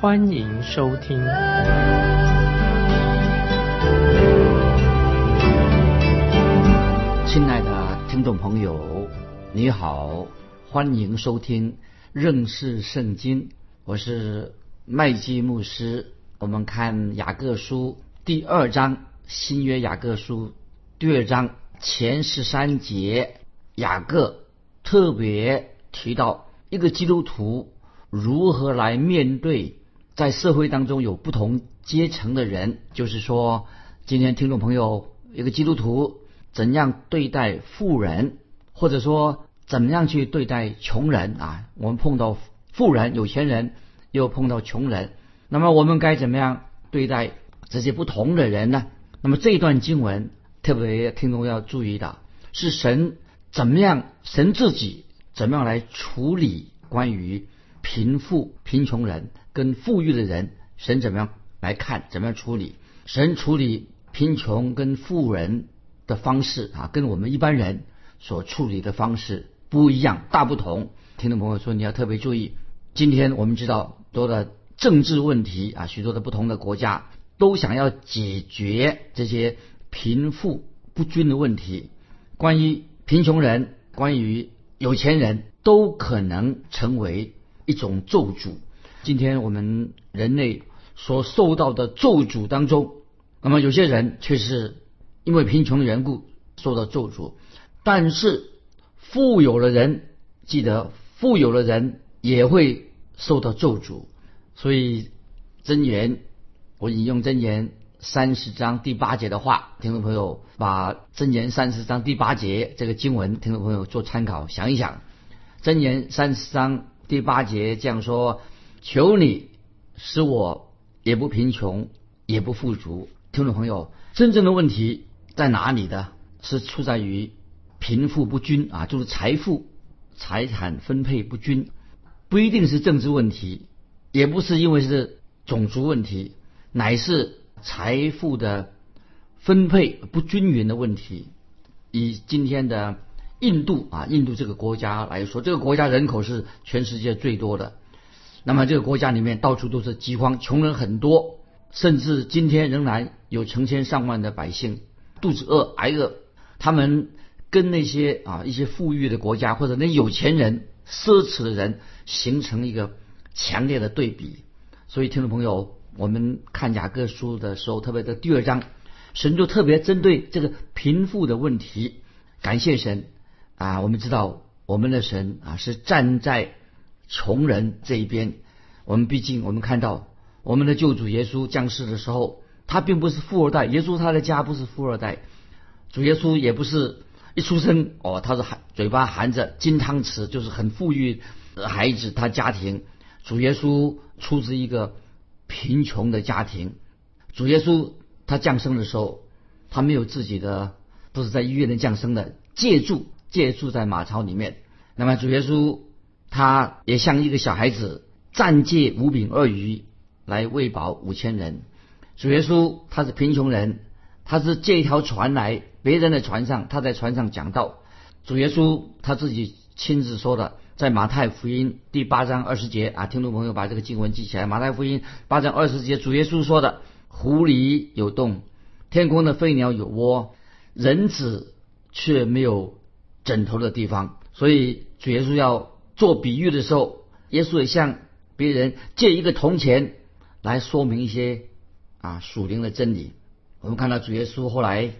欢迎收听。亲爱的听众朋友，你好，欢迎收听认识圣经，我是麦基牧师。我们看雅各书第二章，新约雅各书第二章。前十三节，雅各特别提到一个基督徒如何来面对在社会当中有不同阶层的人，就是说，今天听众朋友，一个基督徒怎样对待富人，或者说怎么样去对待穷人啊？我们碰到富人、有钱人，又碰到穷人，那么我们该怎么样对待这些不同的人呢？那么这一段经文。特别听众要注意的是，神怎么样？神自己怎么样来处理关于贫富、贫穷人跟富裕的人？神怎么样来看？怎么样处理？神处理贫穷跟富人的方式啊，跟我们一般人所处理的方式不一样，大不同。听众朋友说，你要特别注意。今天我们知道多的政治问题啊，许多的不同的国家都想要解决这些。贫富不均的问题，关于贫穷人，关于有钱人都可能成为一种咒诅。今天我们人类所受到的咒诅当中，那么有些人却是因为贫穷的缘故受到咒诅，但是富有的人，记得富有的人也会受到咒诅。所以真言，我引用真言。三十章第八节的话，听众朋友把真言三十章第八节这个经文，听众朋友做参考，想一想。真言三十章第八节这样说：“求你使我也不贫穷，也不富足。”听众朋友，真正的问题在哪里的？是出在于贫富不均啊，就是财富、财产分配不均，不一定是政治问题，也不是因为是种族问题，乃是。财富的分配不均匀的问题，以今天的印度啊，印度这个国家来说，这个国家人口是全世界最多的。那么这个国家里面到处都是饥荒，穷人很多，甚至今天仍然有成千上万的百姓肚子饿挨饿。他们跟那些啊一些富裕的国家或者那有钱人、奢侈的人形成一个强烈的对比。所以听众朋友。我们看雅各书的时候，特别的第二章，神就特别针对这个贫富的问题，感谢神啊！我们知道我们的神啊是站在穷人这一边。我们毕竟我们看到我们的救主耶稣降世的时候，他并不是富二代，耶稣他的家不是富二代，主耶稣也不是一出生哦，他是含嘴巴含着金汤匙，就是很富裕的孩子，他家庭主耶稣出自一个。贫穷的家庭，主耶稣他降生的时候，他没有自己的，不是在医院里降生的，借住借住在马槽里面。那么主耶稣他也像一个小孩子，暂借五饼二鱼来喂饱五千人。主耶稣他是贫穷人，他是借一条船来别人的船上，他在船上讲道。主耶稣他自己亲自说的。在马太福音第八章二十节啊，听众朋友把这个经文记起来。马太福音八章二十节，主耶稣说的：“湖里有洞，天空的飞鸟有窝，人子却没有枕头的地方。”所以主耶稣要做比喻的时候，耶稣也向别人借一个铜钱来说明一些啊属灵的真理。我们看到主耶稣后来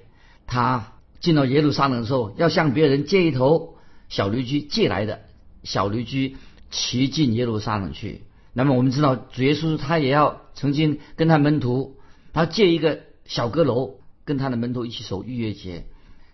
他进到耶路撒冷的时候，要向别人借一头小驴驹借来的。小驴驹骑进耶路撒冷去。那么我们知道，主耶稣他也要曾经跟他门徒，他借一个小阁楼，跟他的门徒一起守逾越节。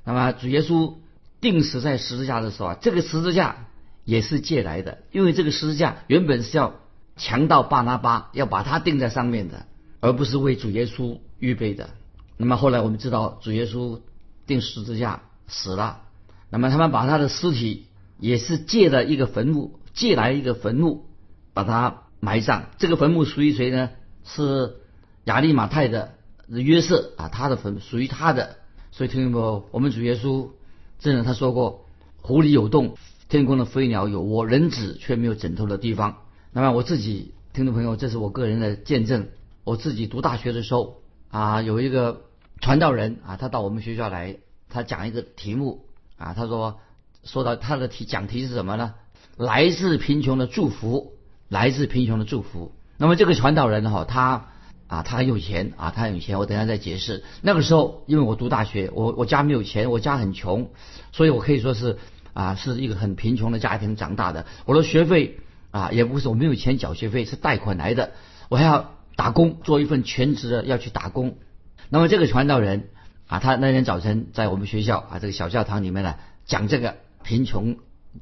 那么主耶稣钉死在十字架的时候啊，这个十字架也是借来的，因为这个十字架原本是要强盗巴拿巴要把它钉在上面的，而不是为主耶稣预备的。那么后来我们知道，主耶稣钉十字架死了，那么他们把他的尸体也是借了一个坟墓，借来一个坟墓把他埋葬。这个坟墓属于谁呢？是亚利马泰的约瑟啊，他的坟属于他的。所以听众朋友，我们主耶稣真的他说过：“湖里有洞，天空的飞鸟有窝，人子却没有枕头的地方。”那么我自己听众朋友，这是我个人的见证。我自己读大学的时候啊，有一个传道人啊，他到我们学校来，他讲一个题目啊，他说说到他的题讲题是什么呢？来自贫穷的祝福，来自贫穷的祝福。那么这个传道人哈，他啊，他很有钱啊，他很有钱。我等下再解释。那个时候，因为我读大学，我我家没有钱，我家很穷，所以我可以说是啊，是一个很贫穷的家庭长大的。我的学费啊，也不是我没有钱缴学费，是贷款来的。我还要打工，做一份全职的要去打工。那么这个传道人啊，他那天早晨在我们学校啊这个小教堂里面呢讲这个贫穷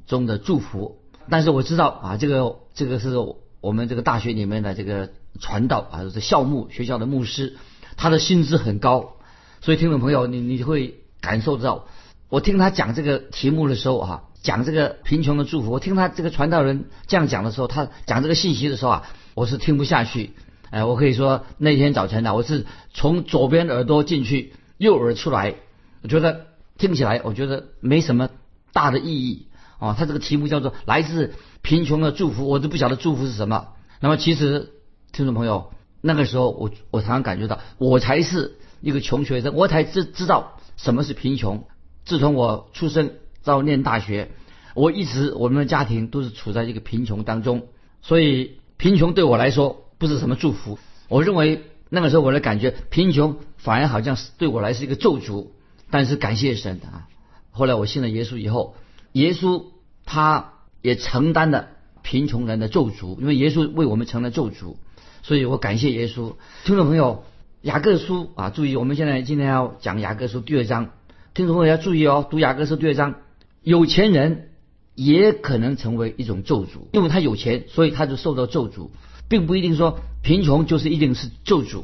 中的祝福。但是我知道啊，这个这个是。我们这个大学里面的这个传道啊，是校牧学校的牧师，他的薪资很高，所以听众朋友，你你会感受到，我听他讲这个题目的时候啊，讲这个贫穷的祝福，我听他这个传道人这样讲的时候，他讲这个信息的时候啊，我是听不下去，哎，我可以说那天早晨呢，我是从左边耳朵进去，右耳出来，我觉得听起来我觉得没什么大的意义。哦，他这个题目叫做“来自贫穷的祝福”，我都不晓得祝福是什么。那么，其实听众朋友，那个时候我我常常感觉到，我才是一个穷学生，我才知知道什么是贫穷。自从我出生到念大学，我一直我们的家庭都是处在一个贫穷当中，所以贫穷对我来说不是什么祝福。我认为那个时候我的感觉，贫穷反而好像是对我来是一个咒诅。但是感谢神啊，后来我信了耶稣以后。耶稣他也承担了贫穷人的咒诅，因为耶稣为我们成了咒诅，所以我感谢耶稣。听众朋友，雅各书啊，注意，我们现在今天要讲雅各书第二章，听众朋友要注意哦，读雅各书第二章，有钱人也可能成为一种咒诅，因为他有钱，所以他就受到咒诅，并不一定说贫穷就是一定是咒诅。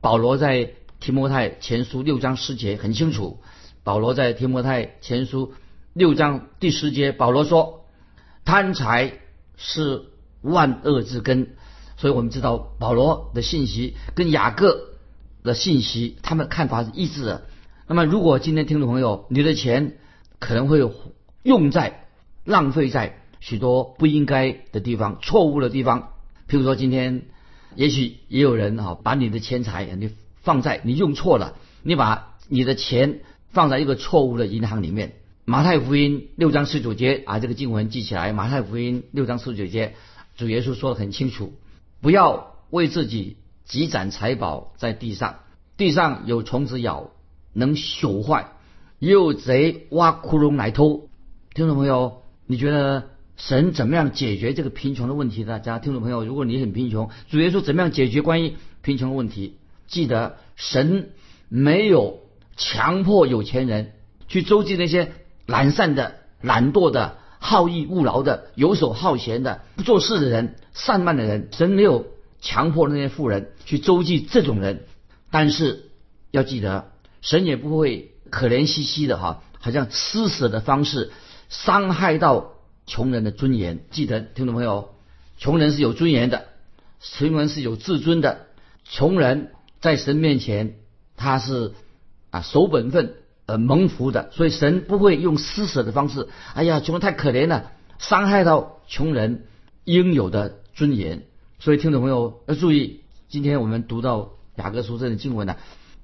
保罗在提摩太前书六章十节很清楚，保罗在提摩太前书。六章第十节，保罗说：“贪财是万恶之根。”所以我们知道保罗的信息跟雅各的信息，他们看法是一致的。那么，如果今天听众朋友，你的钱可能会用在浪费在许多不应该的地方、错误的地方，譬如说今天，也许也有人啊，把你的钱财你放在你用错了，你把你的钱放在一个错误的银行里面。马太福音六章十九节啊，这个经文记起来。马太福音六章十九节，主耶稣说的很清楚：不要为自己积攒财宝在地上，地上有虫子咬，能朽坏；又贼挖窟窿来偷。听众朋友，你觉得神怎么样解决这个贫穷的问题呢？家听众朋友，如果你很贫穷，主耶稣怎么样解决关于贫穷的问题？记得神没有强迫有钱人去周济那些。懒散的、懒惰的、好逸恶劳的、游手好闲的、不做事的人、散漫的人，神没有强迫那些富人去周济这种人。但是要记得，神也不会可怜兮兮的哈，好像施舍的方式伤害到穷人的尊严。记得听众朋友，穷人是有尊严的，穷人是有自尊的，穷人在神面前他是啊守本分。呃，蒙福的，所以神不会用施舍的方式。哎呀，穷人太可怜了，伤害到穷人应有的尊严。所以听众朋友要注意，今天我们读到雅各书这的经文呢，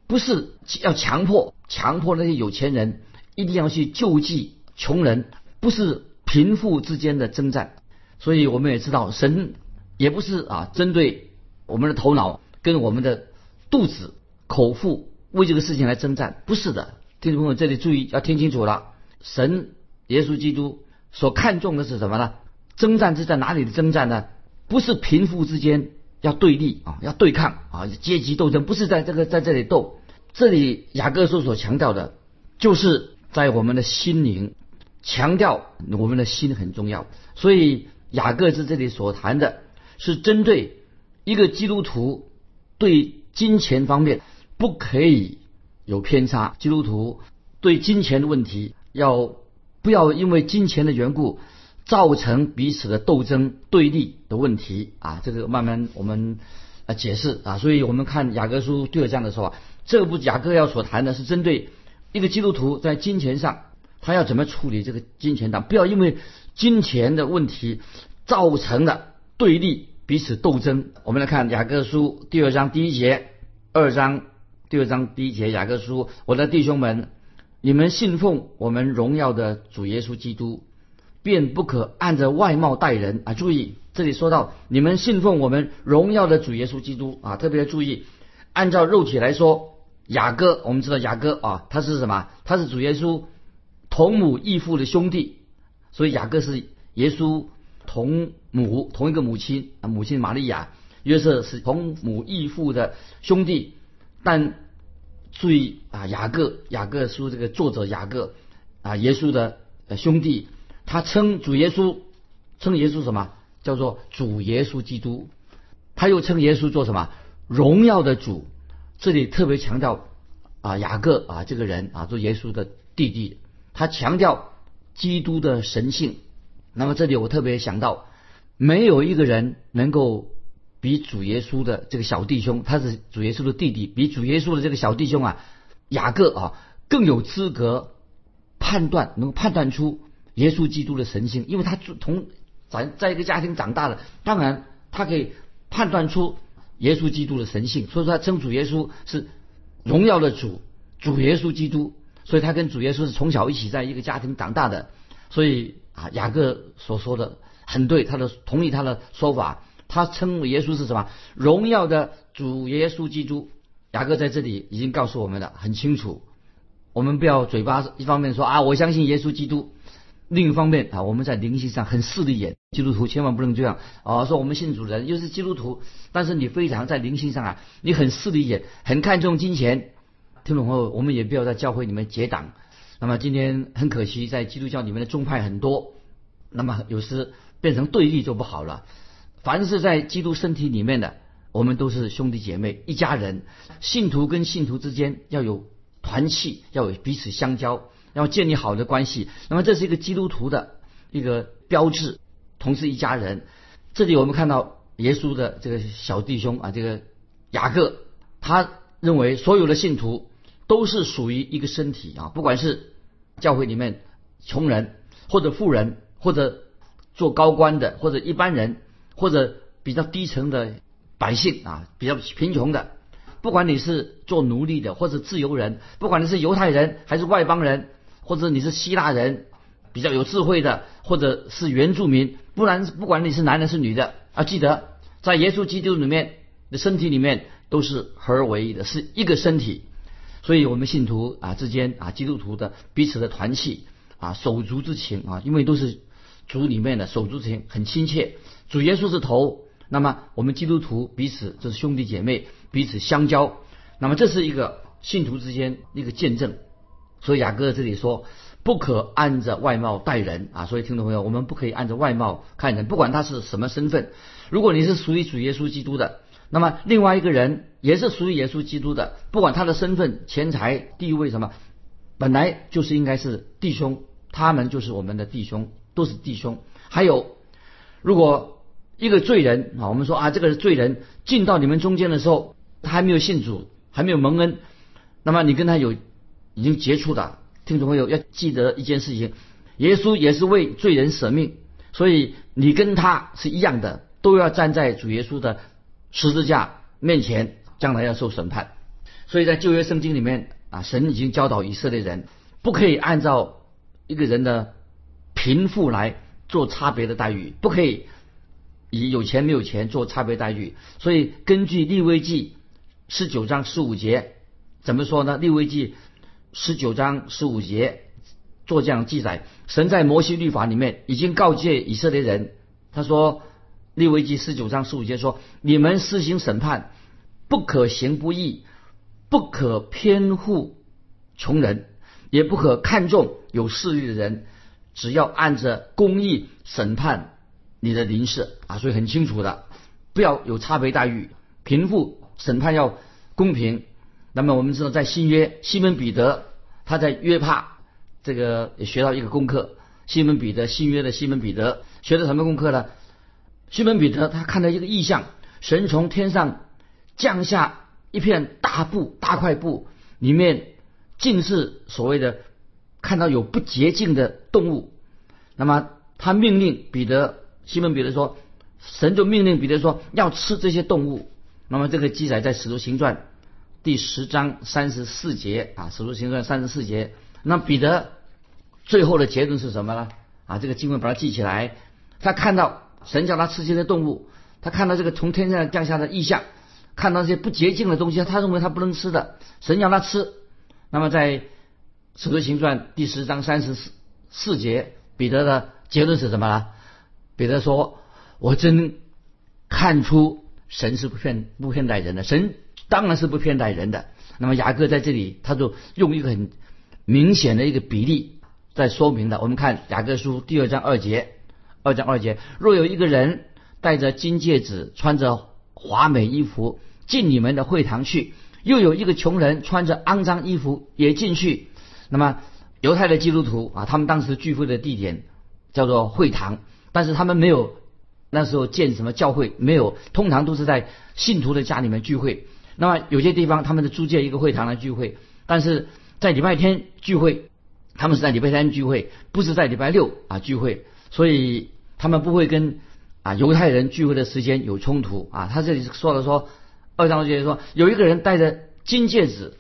不是要强迫强迫那些有钱人一定要去救济穷人，不是贫富之间的征战。所以我们也知道，神也不是啊针对我们的头脑跟我们的肚子口腹为这个事情来征战，不是的。听众朋友，这里注意要听清楚了。神耶稣基督所看重的是什么呢？征战是在哪里的征战呢？不是贫富之间要对立啊，要对抗啊，阶级斗争不是在这个在这里斗。这里雅各书所强调的，就是在我们的心灵，强调我们的心很重要。所以雅各在这里所谈的，是针对一个基督徒对金钱方面不可以有偏差。基督徒对金钱的问题要不要因为金钱的缘故造成彼此的斗争对立的问题啊？这个慢慢我们啊解释啊。所以我们看雅各书第二章的时候，这部雅各要所谈的是针对一个基督徒在金钱上他要怎么处理这个金钱的，不要因为金钱的问题造成了对立。彼此斗争。我们来看雅各书第二章第一节，二章第二章第一节，雅各书，我的弟兄们，你们信奉我们荣耀的主耶稣基督，便不可按着外貌待人啊！注意，这里说到你们信奉我们荣耀的主耶稣基督啊，特别注意，按照肉体来说，雅各，我们知道雅各啊，他是什么？他是主耶稣同母异父的兄弟，所以雅各是耶稣。同母同一个母亲啊，母亲玛利亚，约瑟是同母异父的兄弟，但注意啊，雅各雅各书这个作者雅各啊，耶稣的兄弟，他称主耶稣称耶稣什么？叫做主耶稣基督，他又称耶稣做什么？荣耀的主。这里特别强调啊，雅各啊这个人啊，做耶稣的弟弟，他强调基督的神性。那么这里我特别想到，没有一个人能够比主耶稣的这个小弟兄，他是主耶稣的弟弟，比主耶稣的这个小弟兄啊，雅各啊更有资格判断，能够判断出耶稣基督的神性，因为他同咱在一个家庭长大的，当然他可以判断出耶稣基督的神性，所以说他称主耶稣是荣耀的主，主耶稣基督，所以他跟主耶稣是从小一起在一个家庭长大的，所以。啊，雅各所说的很对，他的同意他的说法，他称耶稣是什么？荣耀的主耶稣基督。雅各在这里已经告诉我们了，很清楚。我们不要嘴巴一方面说啊，我相信耶稣基督，另一方面啊，我们在灵性上很势利眼。基督徒千万不能这样啊，说我们信主的人又是基督徒，但是你非常在灵性上啊，你很势利眼，很看重金钱。听懂后，我们也不要在教会里面结党。那么今天很可惜，在基督教里面的宗派很多，那么有时变成对立就不好了。凡是在基督身体里面的，我们都是兄弟姐妹一家人。信徒跟信徒之间要有团契，要有彼此相交，要建立好的关系。那么这是一个基督徒的一个标志，同是一家人。这里我们看到耶稣的这个小弟兄啊，这个雅各，他认为所有的信徒。都是属于一个身体啊，不管是教会里面穷人，或者富人，或者做高官的，或者一般人，或者比较低层的百姓啊，比较贫穷的，不管你是做奴隶的，或者自由人，不管你是犹太人还是外邦人，或者你是希腊人，比较有智慧的，或者是原住民，不然不管你是男的是女的啊，记得在耶稣基督里面的身体里面都是合而为一的，是一个身体。所以，我们信徒啊之间啊，基督徒的彼此的团契啊，手足之情啊，因为都是主里面的手足情，很亲切。主耶稣是头，那么我们基督徒彼此就是兄弟姐妹，彼此相交。那么这是一个信徒之间一个见证。所以雅各这里说，不可按着外貌待人啊。所以听众朋友，我们不可以按着外貌看人，不管他是什么身份。如果你是属于主耶稣基督的。那么另外一个人也是属于耶稣基督的，不管他的身份、钱财、地位什么，本来就是应该是弟兄，他们就是我们的弟兄，都是弟兄。还有，如果一个罪人啊，我们说啊，这个是罪人进到你们中间的时候，他还没有信主，还没有蒙恩，那么你跟他有已经结束的听众朋友要记得一件事情：耶稣也是为罪人舍命，所以你跟他是一样的，都要站在主耶稣的。十字架面前，将来要受审判。所以在旧约圣经里面啊，神已经教导以色列人，不可以按照一个人的贫富来做差别的待遇，不可以以有钱没有钱做差别待遇。所以根据利未记十九章十五节，怎么说呢？利未记十九章十五节做这样记载：神在摩西律法里面已经告诫以色列人，他说。利未记十九章十五节说：“你们施行审判，不可行不义，不可偏护穷人，也不可看重有势力的人，只要按着公义审判你的邻舍啊！所以很清楚的，不要有差别待遇，贫富审判要公平。那么我们知道，在新约，西门彼得他在约帕这个也学到一个功课。西门彼得，新约的西门彼得学的什么功课呢？西门彼得他看到一个异象，神从天上降下一片大布，大块布，里面尽是所谓的看到有不洁净的动物。那么他命令彼得，西门彼得说，神就命令彼得说要吃这些动物。那么这个记载在使徒行传第十章三十四节啊，使徒行传三十四节。那彼得。最后的结论是什么呢？啊，这个经文把它记起来。他看到神叫他吃这些动物，他看到这个从天上降下的异象，看到这些不洁净的东西，他认为他不能吃的，神叫他吃。那么在使徒行传第十章三十四四节，彼得的结论是什么呢？彼得说：“我真看出神是不骗不骗待人的，神当然是不骗待人的。”那么雅各在这里，他就用一个很明显的一个比例。在说明的，我们看雅各书第二章二节，二章二节，若有一个人戴着金戒指，穿着华美衣服进你们的会堂去，又有一个穷人穿着肮脏衣服也进去，那么犹太的基督徒啊，他们当时聚会的地点叫做会堂，但是他们没有那时候建什么教会，没有，通常都是在信徒的家里面聚会。那么有些地方他们是租借一个会堂来聚会，但是在礼拜天聚会。他们是在礼拜三聚会，不是在礼拜六啊聚会，所以他们不会跟啊犹太人聚会的时间有冲突啊。他这里说了说，二章节说有一个人戴着金戒指，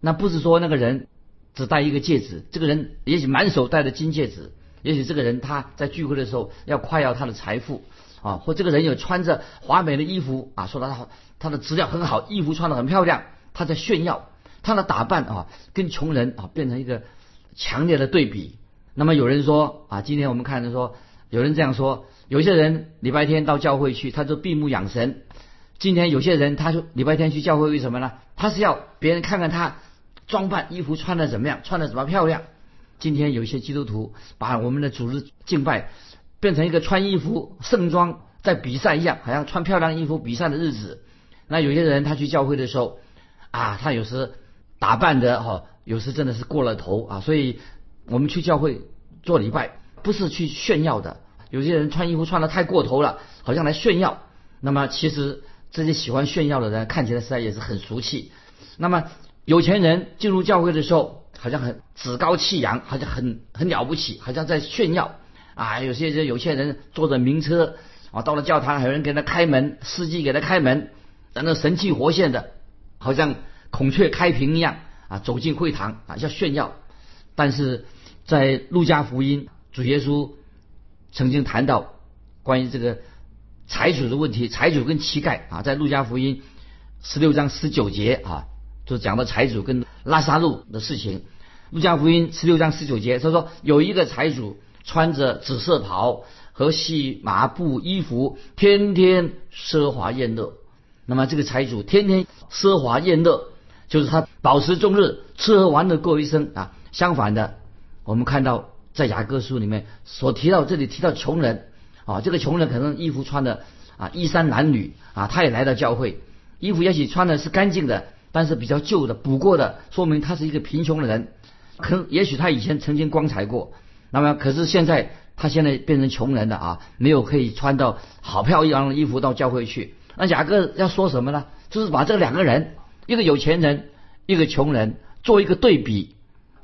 那不是说那个人只戴一个戒指，这个人也许满手戴着金戒指，也许这个人他在聚会的时候要夸耀他的财富啊，或这个人有穿着华美的衣服啊，说他他的质量很好，衣服穿的很漂亮，他在炫耀他的打扮啊，跟穷人啊变成一个。强烈的对比。那么有人说啊，今天我们看的说，有人这样说：有些人礼拜天到教会去，他就闭目养神。今天有些人，他说礼拜天去教会为什么呢？他是要别人看看他装扮衣服穿的怎么样，穿的怎么漂亮。今天有一些基督徒把我们的主日敬拜变成一个穿衣服盛装在比赛一样，好像穿漂亮衣服比赛的日子。那有些人他去教会的时候啊，他有时打扮的哈。有时真的是过了头啊，所以我们去教会做礼拜不是去炫耀的。有些人穿衣服穿的太过头了，好像来炫耀。那么其实这些喜欢炫耀的人看起来实在也是很俗气。那么有钱人进入教会的时候，好像很趾高气扬，好像很很了不起，好像在炫耀啊。有些人有钱人坐着名车啊，到了教堂还有人给他开门，司机给他开门，然后神气活现的，好像孔雀开屏一样。啊，走进会堂啊，要炫耀。但是在路加福音，主耶稣曾经谈到关于这个财主的问题，财主跟乞丐啊，在路加福音十六章十九节啊，就讲到财主跟拉萨路的事情。路加福音十六章十九节，他说有一个财主穿着紫色袍和细麻布衣服，天天奢华宴乐。那么这个财主天天奢华宴乐。就是他保持终日吃喝玩乐过一生啊。相反的，我们看到在雅各书里面所提到，这里提到穷人啊，这个穷人可能衣服穿的啊衣衫褴褛啊，他也来到教会，衣服也许穿的是干净的，但是比较旧的补过的，说明他是一个贫穷的人。可能也许他以前曾经光彩过，那么可是现在他现在变成穷人了啊，没有可以穿到好漂亮的衣服到教会去。那雅各要说什么呢？就是把这两个人。一个有钱人，一个穷人，做一个对比。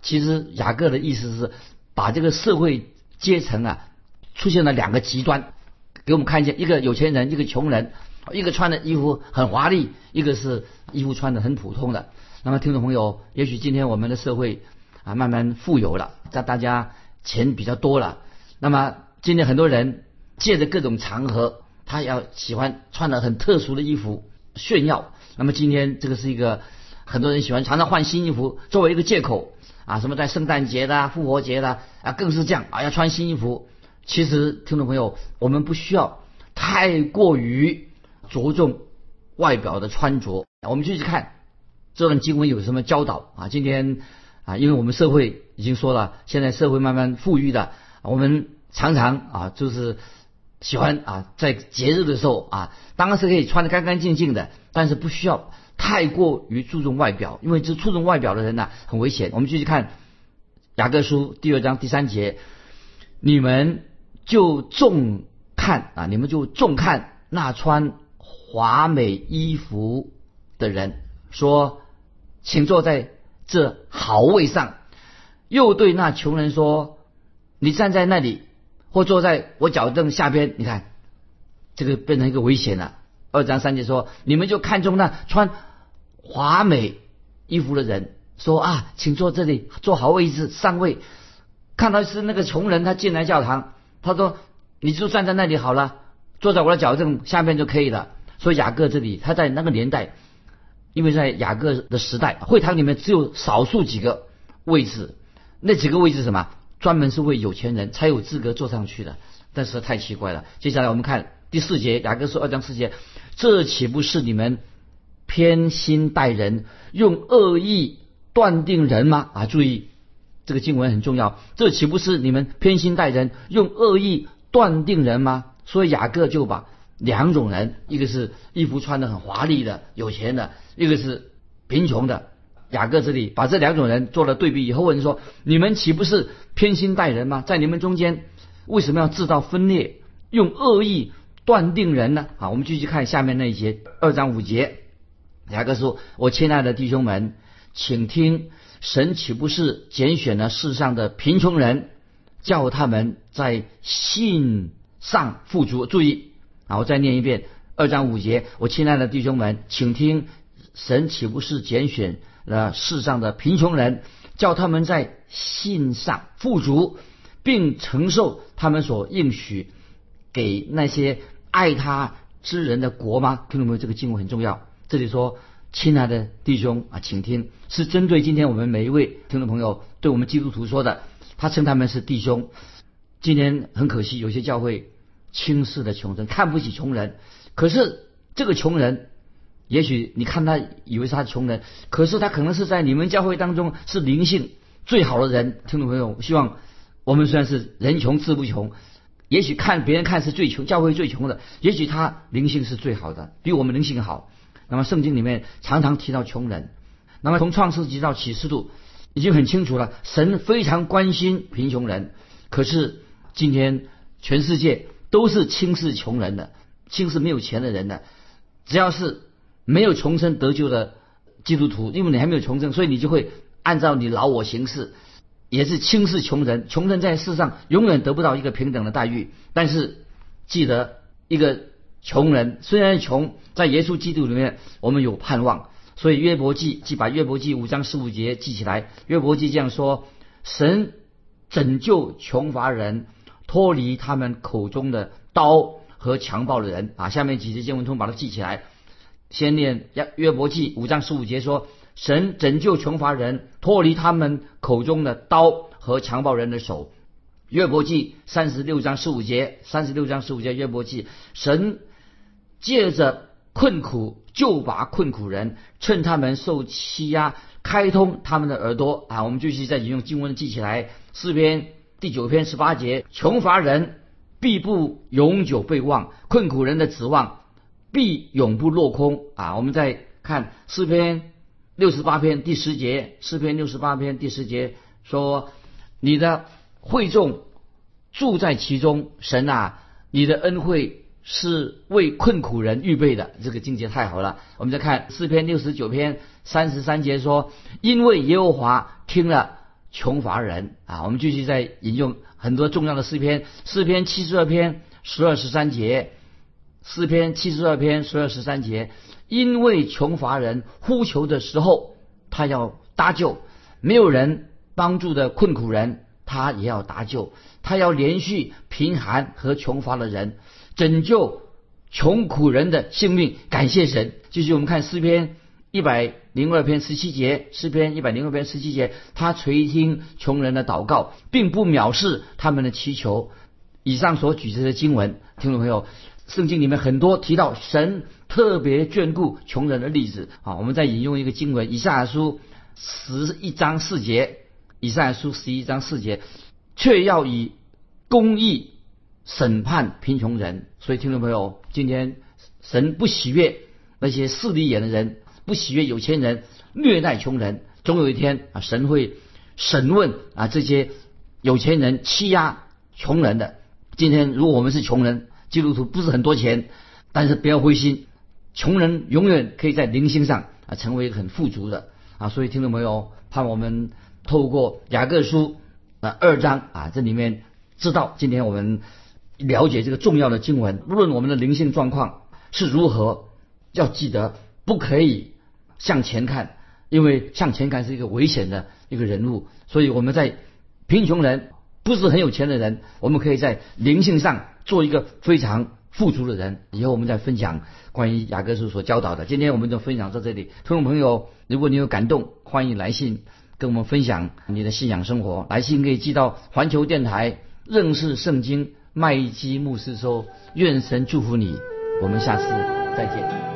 其实雅各的意思是把这个社会阶层啊出现了两个极端，给我们看见一个有钱人，一个穷人，一个穿的衣服很华丽，一个是衣服穿的很普通的。那么听众朋友，也许今天我们的社会啊慢慢富有了，在大家钱比较多了，那么今天很多人借着各种场合，他要喜欢穿的很特殊的衣服炫耀。那么今天这个是一个很多人喜欢常常换新衣服作为一个借口啊，什么在圣诞节的、复活节的啊，更是这样啊，要穿新衣服。其实听众朋友，我们不需要太过于着重外表的穿着。我们继续看这段经文有什么教导啊？今天啊，因为我们社会已经说了，现在社会慢慢富裕的，我们常常啊就是喜欢啊在节日的时候啊，当然是可以穿的干干净净的。但是不需要太过于注重外表，因为这注重外表的人呢、很危险。我们继续看雅各书第二章第三节，你们就重看啊，你们就重看那穿华美衣服的人，说，请坐在这好位上。又对那穷人说，你站在那里，或坐在我脚凳下边。你看，这个变成一个危险了。二章三节说，你们就看中那穿华美衣服的人，说啊，请坐这里，坐好位置上位。看到是那个穷人，他进来教堂，他说你就站在那里好了，坐在我的脚凳下面就可以了。所以雅各这里他在那个年代，因为在雅各的时代，会堂里面只有少数几个位置，那几个位置什么？专门是为有钱人才有资格坐上去的。但是太奇怪了。接下来我们看第四节，雅各书二章四节，这岂不是你们偏心待人，用恶意断定人吗？啊，注意这个经文很重要，这岂不是你们偏心待人，用恶意断定人吗？所以雅各就把两种人，一个是衣服穿的很华丽的有钱的，一个是贫穷的。雅各这里把这两种人做了对比以后，问说：你们岂不是偏心待人吗？在你们中间为什么要制造分裂，用恶意断定人呢？啊，我们继续看下面那一节二章五节。雅各说：“我亲爱的弟兄们，请听，神岂不是拣选了世上的贫穷人，叫他们在信上富足？注意啊，我再念一遍二章五节。我亲爱的弟兄们，请听，神岂不是拣选了世上的贫穷人，叫他们在信上富足，并承受他们所应许给那些爱他之人的国吗？听懂没有？这个经文很重要。这里说，亲爱的弟兄啊，请听，是针对今天我们每一位听众朋友对我们基督徒说的。他称他们是弟兄。今天很可惜，有些教会轻视的穷人，看不起穷人。可是这个穷人，也许你看他以为是他穷人，可是他可能是在你们教会当中是灵性最好的人。听众朋友，希望我们虽然是人穷志不穷，也许看别人看是最穷，教会最穷的，也许他灵性是最好的，比我们灵性好。那么圣经里面常常提到穷人，那么从创世纪到启示录，已经很清楚了，神非常关心贫穷人。可是今天全世界都是轻视穷人的，轻视没有钱的人的。只要是没有重生得救的基督徒，因为你还没有重生，所以你就会按照你老我行事，也是轻视穷人。穷人在世上永远得不到一个平等的待遇。但是记得一个。穷人虽然穷，在耶稣基督里面，我们有盼望。所以约伯记记把约伯记五章十五节记起来。约伯记这样说：神拯救穷乏人，脱离他们口中的刀和强暴的人。啊，下面几节经文通把它记起来。先念约约伯记五章十五节说：神拯救穷乏人，脱离他们口中的刀和强暴人的手。约伯记三十六章十五节，三十六章十五节约伯记，神。借着困苦救拔困苦人，趁他们受欺压，开通他们的耳朵啊！我们继续再引用经文记起来，四篇第九篇十八节：穷乏人必不永久被忘，困苦人的指望必永不落空啊！我们再看诗篇六十八篇第十节，诗篇六十八篇第十节说：你的会众住在其中，神啊，你的恩惠。是为困苦人预备的，这个境界太好了。我们再看四篇六十九篇三十三节说：“因为耶和华听了穷乏人啊。”我们继续再引用很多重要的诗篇，诗篇七十二篇十二十三节，诗篇七十二篇十二十三节，因为穷乏人呼求的时候，他要搭救；没有人帮助的困苦人，他也要搭救。他要连续贫寒和穷乏的人。拯救穷苦人的性命，感谢神。继续我们看诗篇一百零二篇十七节，诗篇一百零二篇十七节，他垂听穷人的祷告，并不藐视他们的祈求。以上所举这些经文，听众朋友，圣经里面很多提到神特别眷顾穷人的例子啊。我们再引用一个经文，以赛亚书十一章四节，以赛亚书十一章四节，却要以公义。审判贫穷人，所以听众朋友，今天神不喜悦那些势利眼的人，不喜悦有钱人虐待穷人。总有一天啊，神会审问啊这些有钱人欺压穷人的。今天如果我们是穷人，基督徒不是很多钱，但是不要灰心，穷人永远可以在灵性上啊成为很富足的啊。所以听众朋友，盼我们透过雅各书啊二章啊这里面知道，今天我们了解这个重要的经文，无论我们的灵性状况是如何，要记得不可以向前看，因为向前看是一个危险的一个人物。所以我们在贫穷人。不是很有钱的人，我们可以在灵性上做一个非常富足的人。以后我们再分享关于雅各书所教导的。今天我们就分享到这里。听众朋友，如果你有感动，欢迎来信跟我们分享你的信仰生活。来信可以寄到环球电台认识圣经麦基牧师说，愿神祝福你。我们下次再见。